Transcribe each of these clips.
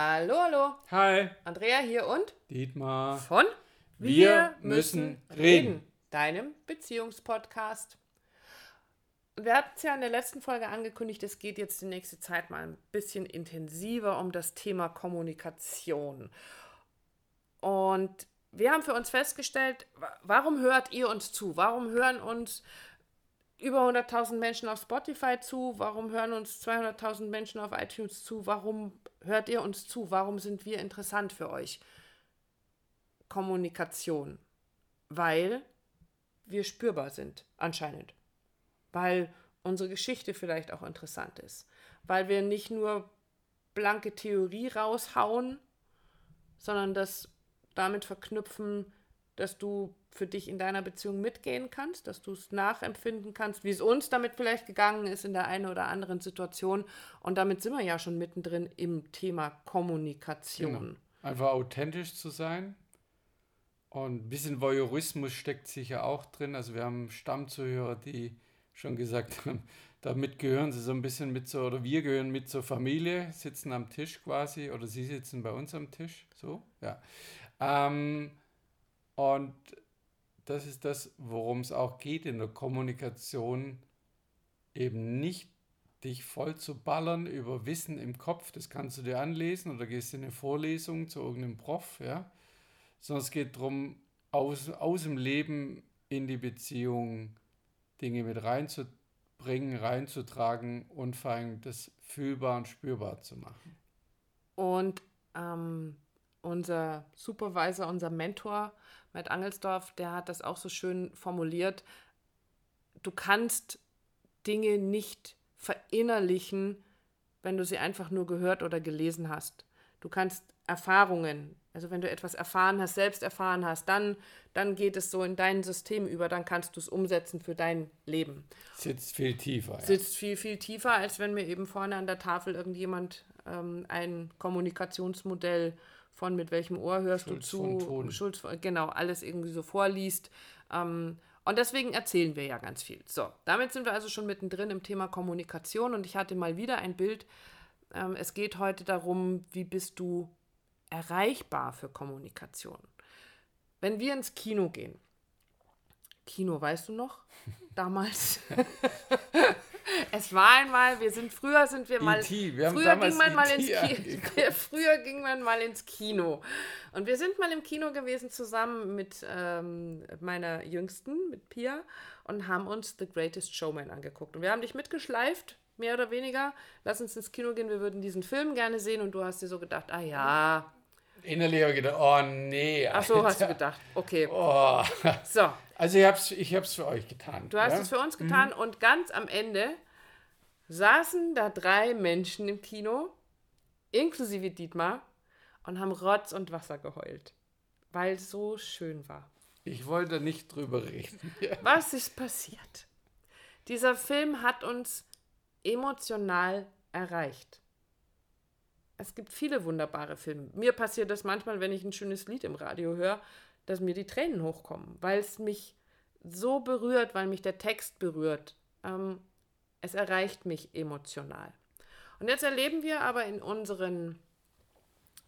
Hallo, hallo. Hi. Andrea hier und Dietmar. von Wir müssen reden. deinem Beziehungspodcast. Wir hatten es ja in der letzten Folge angekündigt, es geht jetzt die nächste Zeit mal ein bisschen intensiver um das Thema Kommunikation. Und wir haben für uns festgestellt, wa- warum hört ihr uns zu? Warum hören uns über 100.000 Menschen auf Spotify zu? Warum hören uns 200.000 Menschen auf iTunes zu? Warum hört ihr uns zu? Warum sind wir interessant für euch? Kommunikation. Weil wir spürbar sind, anscheinend. Weil unsere Geschichte vielleicht auch interessant ist. Weil wir nicht nur blanke Theorie raushauen, sondern das damit verknüpfen, dass du für dich in deiner Beziehung mitgehen kannst, dass du es nachempfinden kannst, wie es uns damit vielleicht gegangen ist in der einen oder anderen Situation. Und damit sind wir ja schon mittendrin im Thema Kommunikation. Genau. Einfach authentisch zu sein. Und ein bisschen Voyeurismus steckt sicher auch drin. Also wir haben Stammzuhörer, die schon gesagt haben, damit gehören sie so ein bisschen mit so, oder wir gehören mit zur Familie, sitzen am Tisch quasi, oder sie sitzen bei uns am Tisch, so, ja. Ähm, und das ist das, worum es auch geht in der Kommunikation, eben nicht dich voll zu ballern über Wissen im Kopf, das kannst du dir anlesen oder gehst in eine Vorlesung zu irgendeinem Prof, ja, sondern es geht darum, aus, aus dem Leben in die Beziehung Dinge mit reinzubringen, reinzutragen und vor allem das fühlbar und spürbar zu machen. Und ähm, unser Supervisor, unser Mentor, Matt Angelsdorf, der hat das auch so schön formuliert. Du kannst Dinge nicht verinnerlichen, wenn du sie einfach nur gehört oder gelesen hast. Du kannst Erfahrungen, also wenn du etwas erfahren hast, selbst erfahren hast, dann, dann geht es so in dein System über, dann kannst du es umsetzen für dein Leben Sitzt viel tiefer. Ja. sitzt viel, viel tiefer, als wenn mir eben vorne an der Tafel irgendjemand ähm, ein Kommunikationsmodell von mit welchem Ohr hörst Schulz du zu. Schulz, genau, alles irgendwie so vorliest. Ähm, und deswegen erzählen wir ja ganz viel. So, damit sind wir also schon mittendrin im Thema Kommunikation und ich hatte mal wieder ein Bild. Ähm, es geht heute darum, wie bist du erreichbar für Kommunikation. Wenn wir ins Kino gehen, Kino, weißt du noch? Damals. es war einmal, wir sind früher sind wir mal. E.T., wir früher ging man mal ins. Kino. früher ging man mal ins Kino. Und wir sind mal im Kino gewesen zusammen mit ähm, meiner Jüngsten, mit Pia, und haben uns The Greatest Showman angeguckt. Und wir haben dich mitgeschleift, mehr oder weniger. Lass uns ins Kino gehen, wir würden diesen Film gerne sehen. Und du hast dir so gedacht, ah ja. Innerlich habe ich gedacht, oh nee. Ach so, hast du Alter. gedacht. Okay. Oh. So, Also ich habe es ich hab's für euch getan. Du hast ja? es für uns getan Mhm. und ganz am Ende saßen da drei Menschen im Kino, inklusive Dietmar, und haben Rotz und Wasser geheult, weil es so schön war. Ich wollte nicht drüber reden. Was ist passiert? Dieser Film hat uns emotional erreicht. Es gibt viele wunderbare Filme. Mir passiert das manchmal, wenn ich ein schönes Lied im Radio höre, dass mir die Tränen hochkommen, weil es mich so berührt, weil mich der Text berührt. Ähm, es erreicht mich emotional. Und jetzt erleben wir aber in unseren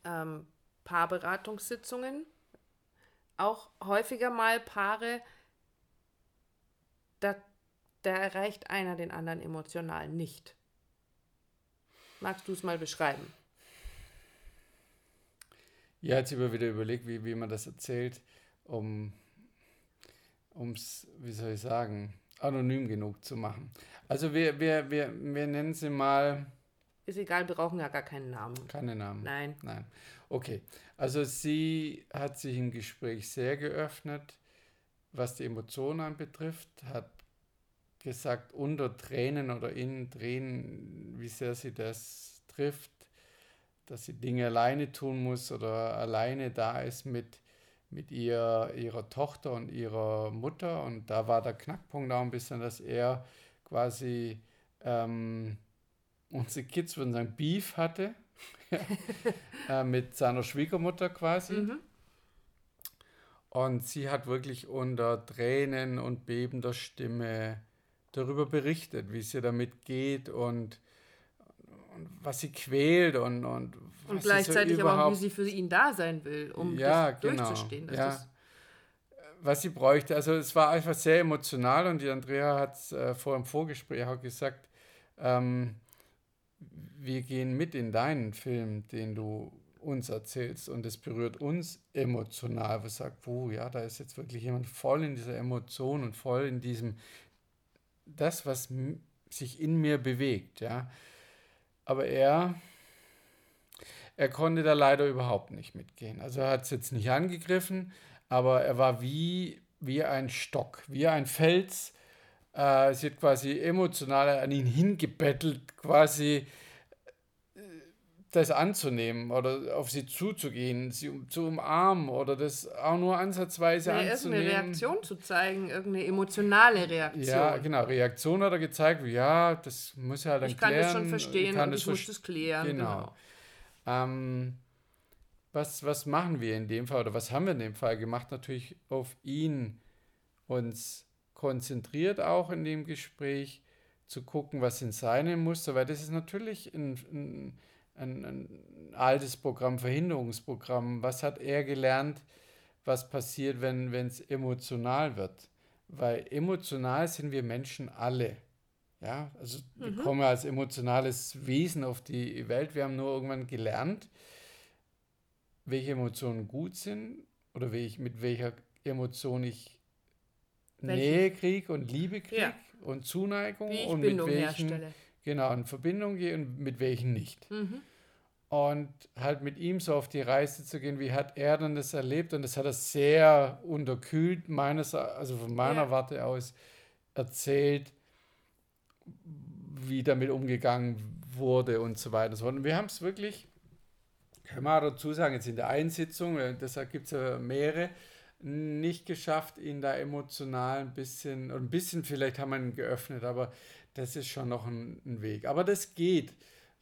ähm, Paarberatungssitzungen auch häufiger mal Paare, da, da erreicht einer den anderen emotional nicht. Magst du es mal beschreiben? Ja, jetzt immer wieder überlegt, wie, wie man das erzählt, um es, wie soll ich sagen, anonym genug zu machen. Also wir, wir, wir, wir nennen sie mal, Ist egal, wir brauchen ja gar keinen Namen. keine Namen. Nein. Nein. Okay. Also sie hat sich im Gespräch sehr geöffnet, was die Emotionen anbetrifft, hat gesagt, unter Tränen oder in Tränen, wie sehr sie das trifft, dass sie Dinge alleine tun muss oder alleine da ist mit, mit ihr, ihrer Tochter und ihrer Mutter. Und da war der Knackpunkt auch ein bisschen, dass er quasi ähm, unsere Kids würden sagen, Beef hatte äh, mit seiner Schwiegermutter quasi. Mhm. Und sie hat wirklich unter Tränen und bebender Stimme darüber berichtet, wie es ihr damit geht und, und was sie quält und, und Und gleichzeitig aber auch, wie sie für ihn da sein will, um ja, das genau. durchzustehen. Ja. Was sie bräuchte. Also es war einfach sehr emotional und die Andrea hat es äh, vor dem Vorgespräch auch gesagt, ähm, wir gehen mit in deinen Film, den du uns erzählst und es berührt uns emotional, was sagt, oh ja, da ist jetzt wirklich jemand voll in dieser Emotion und voll in diesem, das, was sich in mir bewegt, ja. Aber er, er konnte da leider überhaupt nicht mitgehen. Also er hat es jetzt nicht angegriffen, aber er war wie, wie ein Stock, wie ein Fels. Äh, sie hat quasi emotional an ihn hingebettelt, quasi äh, das anzunehmen oder auf sie zuzugehen, sie zu umarmen oder das auch nur ansatzweise ja, anzunehmen. Irgendeine Reaktion zu zeigen, irgendeine emotionale Reaktion. Ja, genau. Reaktion hat er gezeigt, ja, das muss er halt dann ich kann das schon verstehen kann und das ich muss das klären. Genau. Genau. Ähm, was, was machen wir in dem Fall oder was haben wir in dem Fall gemacht? Natürlich auf ihn uns konzentriert auch in dem Gespräch zu gucken, was sind seine Muster, weil das ist natürlich ein, ein, ein, ein altes Programm, Verhinderungsprogramm. Was hat er gelernt, was passiert, wenn es emotional wird? Weil emotional sind wir Menschen alle. Ja, also wir kommen als emotionales Wesen auf die Welt. Wir haben nur irgendwann gelernt, welche Emotionen gut sind oder welch, mit welcher Emotion ich Welche? Nähe kriege und Liebe kriege Ja. und Zuneigung und Bindung mit welchen herstelle. genau in Verbindung gehe und mit welchen nicht. Mhm. Und halt mit ihm so auf die Reise zu gehen, wie hat er denn das erlebt? Und das hat er sehr unterkühlt, meines, also von meiner Ja. Warte aus erzählt, wie damit umgegangen wurde und so weiter. und so. Und wir haben es wirklich, kann man dazu sagen, jetzt in der Einsitzung, äh, deshalb gibt es ja mehrere, nicht geschafft, ihn da emotional ein bisschen, ein bisschen vielleicht haben wir ihn geöffnet, aber das ist schon noch ein, ein Weg. Aber das geht,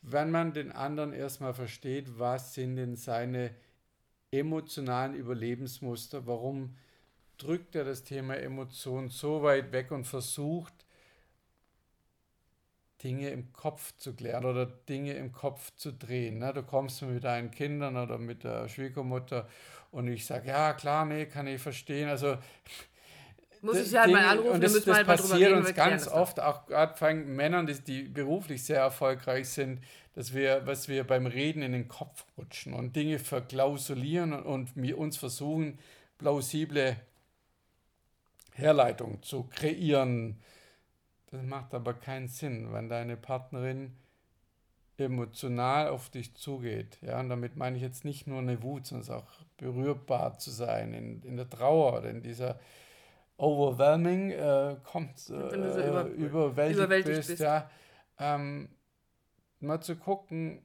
wenn man den anderen erstmal versteht, was sind denn seine emotionalen Überlebensmuster, warum drückt er das Thema Emotion so weit weg und versucht, Dinge im Kopf zu klären oder Dinge im Kopf zu drehen. Ne? Du kommst mit deinen Kindern oder mit der Schwiegermutter und ich sage, ja klar, nee, kann ich verstehen. Also Muss ich sie halt mal Dinge- anrufen, und das, das halt mal passiert reden. uns ganz oft, auch gerade bei Männern, die, die beruflich sehr erfolgreich sind, dass wir, was wir beim Reden in den Kopf rutschen und Dinge verklausulieren und, und wir uns versuchen, plausible Herleitungen zu kreieren. Das macht aber keinen Sinn, wenn deine Partnerin emotional auf dich zugeht. Ja, und damit meine ich jetzt nicht nur eine Wut, sondern auch berührbar zu sein in, in der Trauer oder in dieser overwhelming äh, kommt, äh, über- überwältigt, überwältigt bist, bist. ja, ähm, mal zu gucken,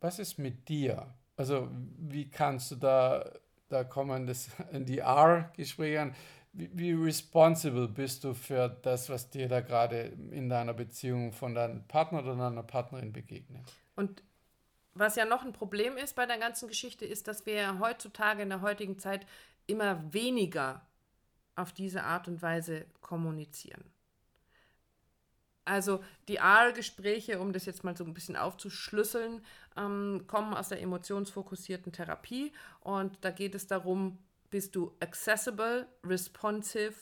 was ist mit dir? Also wie kannst du da, da kommen das in die R-Gespräche an, wie, wie responsible bist du für das, was dir da gerade in deiner Beziehung von deinem Partner oder deiner Partnerin begegnet? Und was ja noch ein Problem ist bei der ganzen Geschichte, ist, dass wir heutzutage in der heutigen Zeit immer weniger auf diese Art und Weise kommunizieren. Also die R-Gespräche, um das jetzt mal so ein bisschen aufzuschlüsseln, ähm, kommen aus der emotionsfokussierten Therapie und da geht es darum, bist du accessible, responsive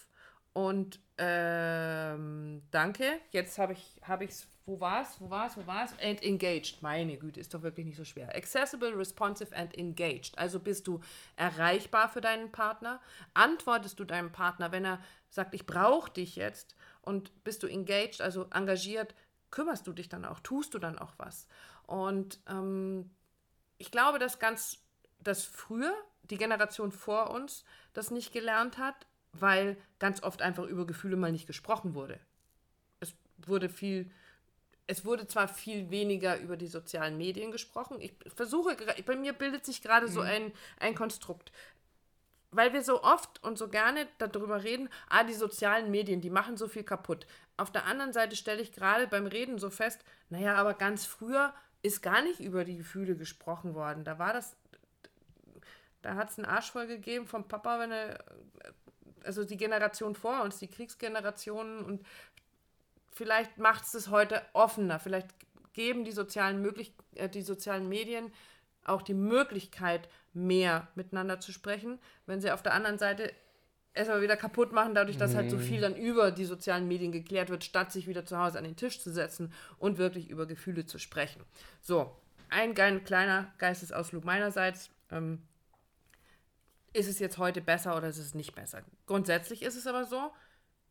und ähm, danke. Jetzt habe ich habe ich's. Wo war's? Wo war's? Wo war's? And engaged. Meine Güte, ist doch wirklich nicht so schwer. Accessible, responsive and engaged. Also bist du erreichbar für deinen Partner? Antwortest du deinem Partner, wenn er sagt, ich brauche dich jetzt? Und bist du engaged, also engagiert? Kümmerst du dich dann auch? Tust du dann auch was? Und ähm, ich glaube, dass ganz, dass früher die Generation vor uns das nicht gelernt hat, weil ganz oft einfach über Gefühle mal nicht gesprochen wurde. Es wurde viel, es wurde zwar viel weniger über die sozialen Medien gesprochen. Ich versuche, bei mir bildet sich gerade so ein, ein Konstrukt. Weil wir so oft und so gerne darüber reden, ah, die sozialen Medien, die machen so viel kaputt. Auf der anderen Seite stelle ich gerade beim Reden so fest, naja, aber ganz früher ist gar nicht über die Gefühle gesprochen worden. Da war das, da hat es einen Arsch voll gegeben vom Papa, wenn er, also die Generation vor uns, die Kriegsgenerationen und vielleicht macht es das heute offener, vielleicht geben die sozialen, möglich äh, die sozialen Medien auch die Möglichkeit, mehr miteinander zu sprechen, wenn sie auf der anderen Seite erstmal wieder kaputt machen, dadurch, dass halt so viel dann über die sozialen Medien geklärt wird, statt sich wieder zu Hause an den Tisch zu setzen und wirklich über Gefühle zu sprechen. So, ein kleiner Geistesausflug meinerseits. Ähm, ist es jetzt heute besser oder ist es nicht besser? Grundsätzlich ist es aber so,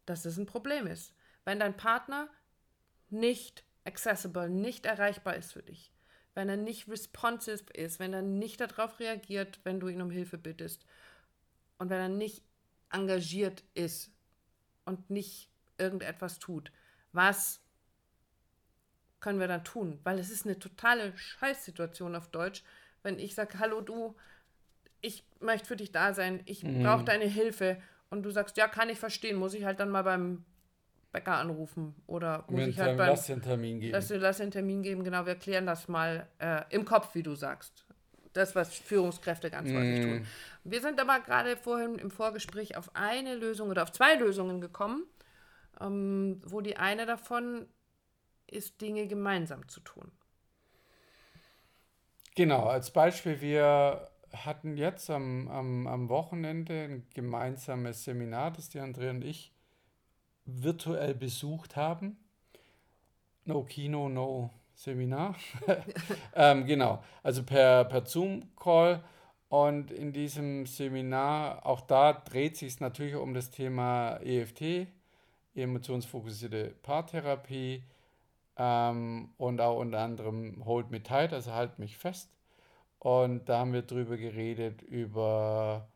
dass es ein Problem ist. Wenn dein Partner nicht accessible, nicht erreichbar ist für dich, wenn er nicht responsive ist, wenn er nicht darauf reagiert, wenn du ihn um Hilfe bittest und wenn er nicht engagiert ist und nicht irgendetwas tut, was können wir dann tun? Weil es ist eine totale Scheißsituation auf Deutsch, wenn ich sage, hallo du, ich möchte für dich da sein, ich mhm. brauche deine Hilfe und du sagst, ja, kann ich verstehen, muss ich halt dann mal beim Bäcker anrufen oder muss Mit ich halt beim lass den Termin geben. Lass, lass den Termin geben, genau, wir klären das mal äh, im Kopf, wie du sagst. Das, was Führungskräfte ganz mm. häufig tun. Wir sind aber gerade vorhin im Vorgespräch auf eine Lösung oder auf zwei Lösungen gekommen, ähm, wo die eine davon ist, Dinge gemeinsam zu tun. Genau, als Beispiel, wir hatten jetzt am, am, am Wochenende ein gemeinsames Seminar, das die Andrea und ich virtuell besucht haben. No Kino, no Seminar. ähm, genau, also per, per Zoom-Call. Und in diesem Seminar, auch da dreht sich es natürlich um das Thema EFT, emotionsfokussierte Paartherapie ähm, und auch unter anderem Hold Me Tight, also halt mich fest. Und da haben wir drüber geredet, über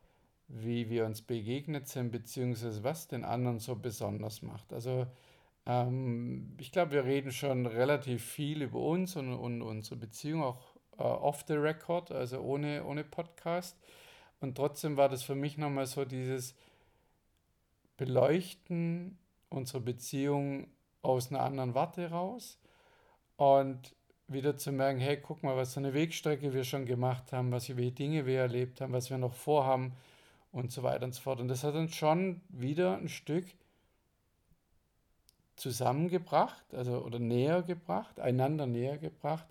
wie wir uns begegnet sind, beziehungsweise was den anderen so besonders macht. Also ähm, ich glaube, wir reden schon relativ viel über uns und, und unsere Beziehung, auch äh, off the record, also ohne, ohne Podcast. Und trotzdem war das für mich nochmal so dieses Beleuchten unserer Beziehung aus einer anderen Warte raus und wieder zu merken, hey, guck mal, was für eine Wegstrecke wir schon gemacht haben, was für Dinge wir erlebt haben, was wir noch vorhaben und so weiter und so fort. Und das hat uns schon wieder ein Stück zusammengebracht, also oder näher gebracht, einander näher gebracht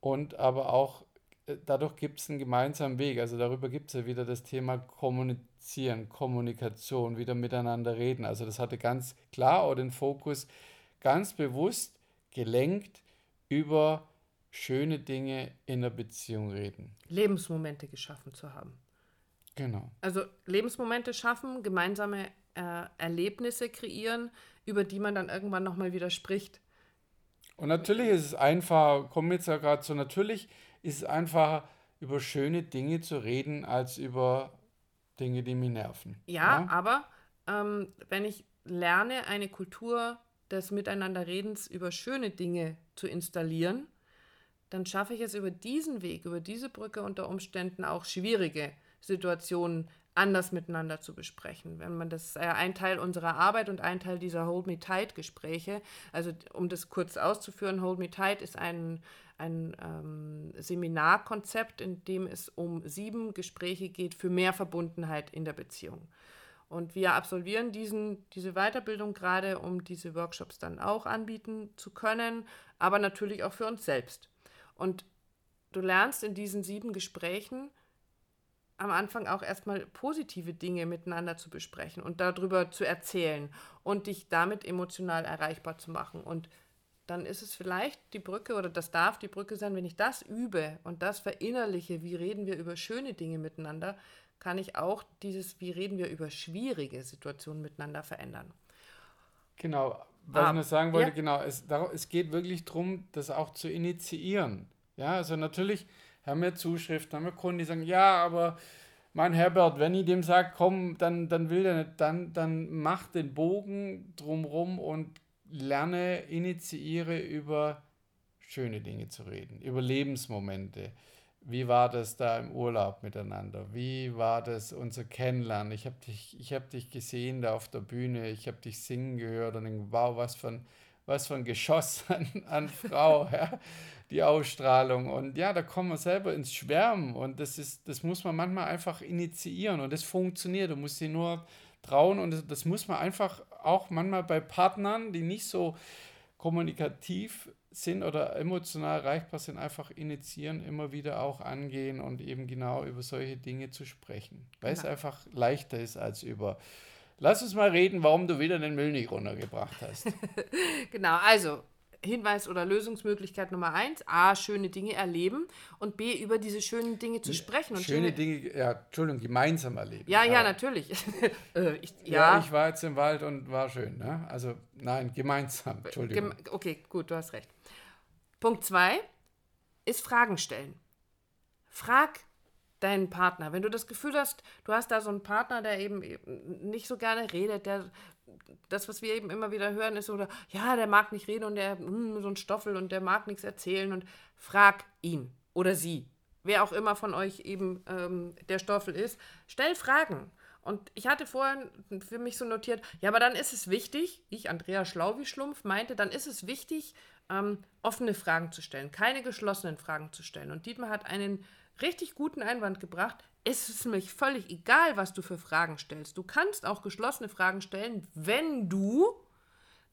und aber auch äh, dadurch gibt es einen gemeinsamen Weg. Also darüber gibt es ja wieder das Thema Kommunizieren, Kommunikation, wieder miteinander reden. Also das hatte ganz klar auch den Fokus ganz bewusst gelenkt über schöne Dinge in der Beziehung reden. Lebensmomente geschaffen zu haben. Genau. Also Lebensmomente schaffen, gemeinsame äh, Erlebnisse kreieren, über die man dann irgendwann nochmal wieder spricht. Und natürlich ist es einfach, kommen jetzt ja gerade so, natürlich ist es einfacher, über schöne Dinge zu reden, als über Dinge, die mich nerven. Ja, ja? aber ähm, wenn ich lerne, eine Kultur des Miteinanderredens über schöne Dinge zu installieren, dann schaffe ich es über diesen Weg, über diese Brücke unter Umständen auch schwierige Situationen anders miteinander zu besprechen. Wenn man das ist ja ein Teil unserer Arbeit und ein Teil dieser Hold Me Tight Gespräche. Also um das kurz auszuführen, Hold Me Tight ist ein, ein ähm, Seminarkonzept, in dem es um sieben Gespräche geht für mehr Verbundenheit in der Beziehung. Und wir absolvieren diesen, diese Weiterbildung gerade, um diese Workshops dann auch anbieten zu können, aber natürlich auch für uns selbst. Und du lernst in diesen sieben Gesprächen am Anfang auch erstmal positive Dinge miteinander zu besprechen und darüber zu erzählen und dich damit emotional erreichbar zu machen. Und dann ist es vielleicht die Brücke oder das darf die Brücke sein, wenn ich das übe und das verinnerliche, wie reden wir über schöne Dinge miteinander, kann ich auch dieses, wie reden wir über schwierige Situationen miteinander verändern. Genau, was ah, ich noch sagen wollte, ja. genau, es, es geht wirklich darum, das auch zu initiieren. Ja, also natürlich haben wir Zuschriften, haben wir Kunden, die sagen, ja, aber mein Herbert, wenn ich dem sage, komm, dann, dann will der nicht, dann, dann mach den Bogen drumrum und lerne, initiiere über schöne Dinge zu reden, über Lebensmomente. Wie war das da im Urlaub miteinander? Wie war das unser Kennenlernen? Ich habe dich, hab dich gesehen da auf der Bühne, ich habe dich singen gehört und denke, wow, was für ein, was für ein Geschoss an, an Frau. ja die Ausstrahlung. Und ja, da kommen wir selber ins Schwärmen. Und das ist, das muss man manchmal einfach initiieren. Und das funktioniert. Du musst sie nur trauen. Und das, das muss man einfach auch manchmal bei Partnern, die nicht so kommunikativ sind oder emotional erreichbar sind, einfach initiieren, immer wieder auch angehen und eben genau über solche Dinge zu sprechen. Weil genau. es einfach leichter ist als über. Lass uns mal reden, warum du wieder den Müll nicht runtergebracht hast. genau, also Hinweis oder Lösungsmöglichkeit Nummer eins, A, schöne Dinge erleben und B, über diese schönen Dinge zu sprechen. Und schöne, Dinge, ja, Entschuldigung, gemeinsam erleben. Ja, ja, natürlich. äh, ich, ja. ja. ich war jetzt im Wald und war schön. Ne? Also nein, gemeinsam, Entschuldigung. Gem okay, gut, du hast recht. Punkt zwei ist Fragen stellen. Frag deinen Partner. Wenn du das Gefühl hast, du hast da so einen Partner, der eben nicht so gerne redet, der das, was wir eben immer wieder hören, ist oder ja, der mag nicht reden und der hm, so ein Stoffel und der mag nichts erzählen und frag ihn oder sie, wer auch immer von euch eben ähm, der Stoffel ist, stell Fragen. Und ich hatte vorhin für mich so notiert, ja, aber dann ist es wichtig, ich, Andrea Schlau wie Schlumpf, meinte, dann ist es wichtig, ähm, offene Fragen zu stellen, keine geschlossenen Fragen zu stellen. Und Dietmar hat einen richtig guten Einwand gebracht. Es ist nämlich völlig egal, was du für Fragen stellst. Du kannst auch geschlossene Fragen stellen, wenn du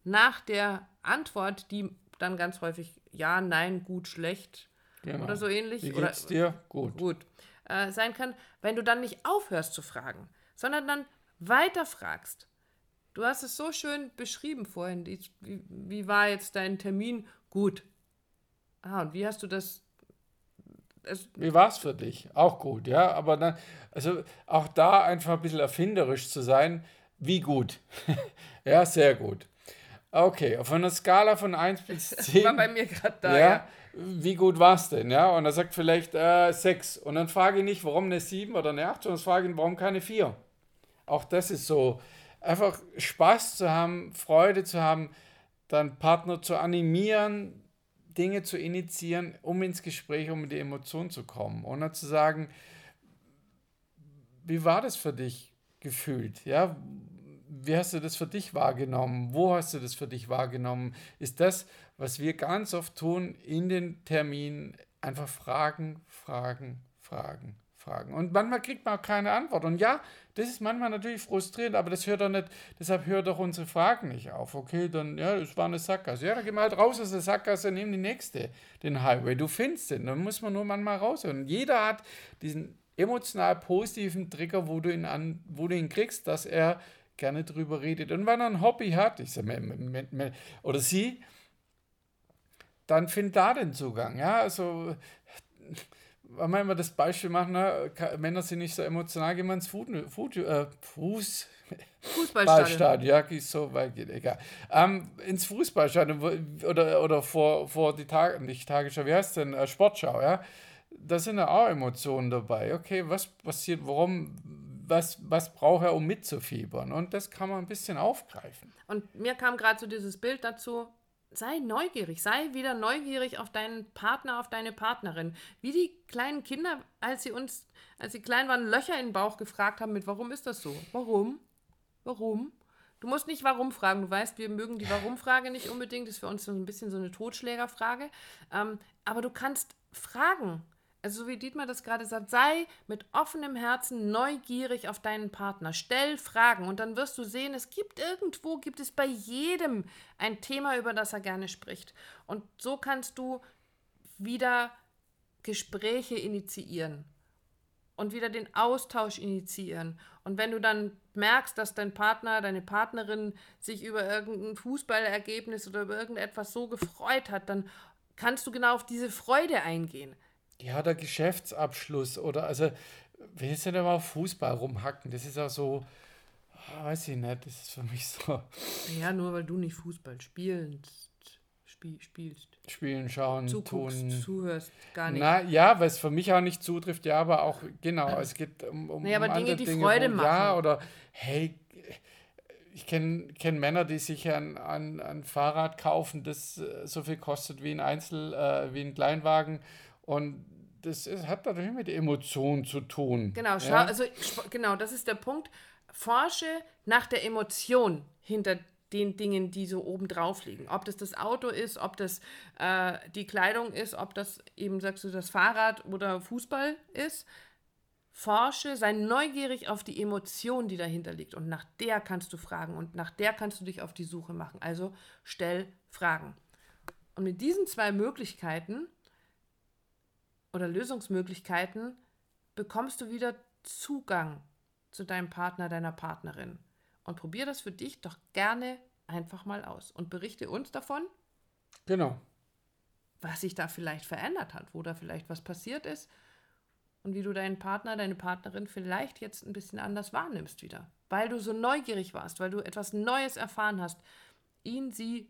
nach der Antwort, die dann ganz häufig ja, nein, gut, schlecht genau. oder so ähnlich. Wie geht's oder, dir? Gut. Gut. Äh, sein kann, wenn du dann nicht aufhörst zu fragen, sondern dann weiter fragst. Du hast es so schön beschrieben vorhin. Wie, wie war jetzt dein Termin? Gut. Ah, und wie hast du das es Wie war es für dich? Auch gut, ja. Aber dann, also auch da einfach ein bisschen erfinderisch zu sein, wie gut. ja, sehr gut. Okay, auf einer Skala von 1 bis 10. War bei mir gerade da, ja, ja. Wie gut war es denn? Ja, und er sagt vielleicht äh, 6. Und dann frage ich nicht, warum eine 7 oder eine 8, sondern frage ihn, warum keine 4? Auch das ist so, einfach Spaß zu haben, Freude zu haben, dann Partner zu animieren, Dinge zu initiieren, um ins Gespräch, um in die Emotion zu kommen. Ohne zu sagen, wie war das für dich gefühlt? Ja, wie hast du das für dich wahrgenommen? Wo hast du das für dich wahrgenommen? Ist das, was wir ganz oft tun in den Terminen, einfach fragen, fragen, fragen, fragen. Und manchmal kriegt man auch keine Antwort. Und ja, das ist manchmal natürlich frustrierend, aber das hört doch nicht, deshalb hört doch unsere Fragen nicht auf. Okay, dann, ja, das war eine Sackgasse. Ja, dann geh mal raus aus der Sackgasse, nimm die nächste, den Highway. Du findest den, dann muss man nur manchmal raus. Und jeder hat diesen emotional positiven Trigger, wo du ihn an, wo du ihn kriegst, dass er gerne drüber redet. Und wenn er ein Hobby hat, ich sag, oder sie, dann find da den Zugang. Ja, also wenn wir das Beispiel machen, ne? Männer sind nicht so emotional, gehen wir ins Food, Food, äh, Fuß, Fußballstadion. Ja, so weit geht, egal. Ähm, ins Fußballstadion oder, oder vor, vor die Tage, nicht Tagesschau, wie heißt denn, äh, Sportschau, ja. Da sind ja auch Emotionen dabei. Okay, was passiert, warum, was, was braucht er, um mitzufiebern? Und das kann man ein bisschen aufgreifen. Und mir kam gerade so dieses Bild dazu, sei neugierig, sei wieder neugierig auf deinen Partner, auf deine Partnerin. Wie die kleinen Kinder, als sie uns, als sie klein waren, Löcher in den Bauch gefragt haben mit, warum ist das so? Warum? Warum? Du musst nicht warum fragen. Du weißt, wir mögen die Warum-Frage nicht unbedingt. Das ist für uns so ein bisschen so eine Totschlägerfrage. Ähm, aber du kannst fragen also so wie Dietmar das gerade sagt, sei mit offenem Herzen neugierig auf deinen Partner. Stell Fragen und dann wirst du sehen, es gibt irgendwo, gibt es bei jedem ein Thema, über das er gerne spricht. Und so kannst du wieder Gespräche initiieren und wieder den Austausch initiieren. Und wenn du dann merkst, dass dein Partner, deine Partnerin sich über irgendein Fußballergebnis oder über irgendetwas so gefreut hat, dann kannst du genau auf diese Freude eingehen ja, der Geschäftsabschluss oder also, wir sind ja mal auf Fußball rumhacken, das ist auch so, ah, weiß ich nicht, das ist für mich so. Ja, nur weil du nicht Fußball spielst, spiel, spielst. Spielen, schauen, Zuguckst, tun. zuhörst, gar nicht. Na, ja, weil es für mich auch nicht zutrifft, ja, aber auch, genau, es geht um, um, naja, aber um Dinge, die Dinge, Freude wo, machen. Ja, oder, hey, ich kenne kenn Männer, die sich ein, ein, ein Fahrrad kaufen, das äh, so viel kostet wie ein Einzel, äh, wie ein Kleinwagen und das ist, hat natürlich mit Emotionen zu tun. Genau, ja? also genau, das ist der Punkt. Forsche nach der Emotion hinter den Dingen, die so oben drauf liegen. Ob das das Auto ist, ob das äh, die Kleidung ist, ob das eben, sagst du, das Fahrrad oder Fußball ist. Forsche, sei neugierig auf die Emotion, die dahinter liegt. Und nach der kannst du fragen und nach der kannst du dich auf die Suche machen. Also stell Fragen. Und mit diesen zwei Möglichkeiten oder Lösungsmöglichkeiten bekommst du wieder Zugang zu deinem Partner, deiner Partnerin. Und probier das für dich doch gerne einfach mal aus und berichte uns davon. Genau. Was sich da vielleicht verändert hat, wo da vielleicht was passiert ist und wie du deinen Partner, deine Partnerin vielleicht jetzt ein bisschen anders wahrnimmst wieder, weil du so neugierig warst, weil du etwas Neues erfahren hast, ihn, sie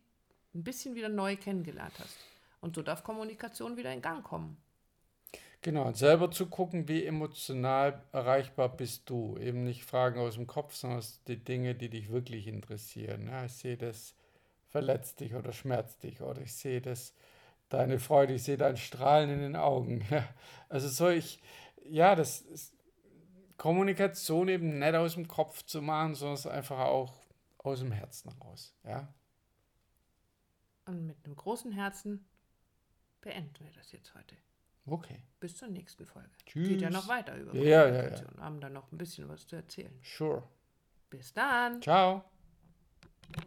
ein bisschen wieder neu kennengelernt hast. Und so darf Kommunikation wieder in Gang kommen. Genau, und selber zu gucken, wie emotional erreichbar bist du. Eben nicht Fragen aus dem Kopf, sondern die Dinge, die dich wirklich interessieren. Ja, ich sehe das verletzt dich oder schmerzt dich oder ich sehe das deine Freude, ich sehe dein Strahlen in den Augen. Ja, also soll ich, ja, das ist Kommunikation eben nicht aus dem Kopf zu machen, sondern einfach auch aus dem Herzen raus. Ja. Und mit einem großen Herzen beenden wir das jetzt heute. Okay. Bis zur nächsten Folge. Tschüss. Geht ja noch weiter über Ja, ja, ja. Kommunikation. Haben da noch ein bisschen was zu erzählen. Sure. Bis dann. Ciao.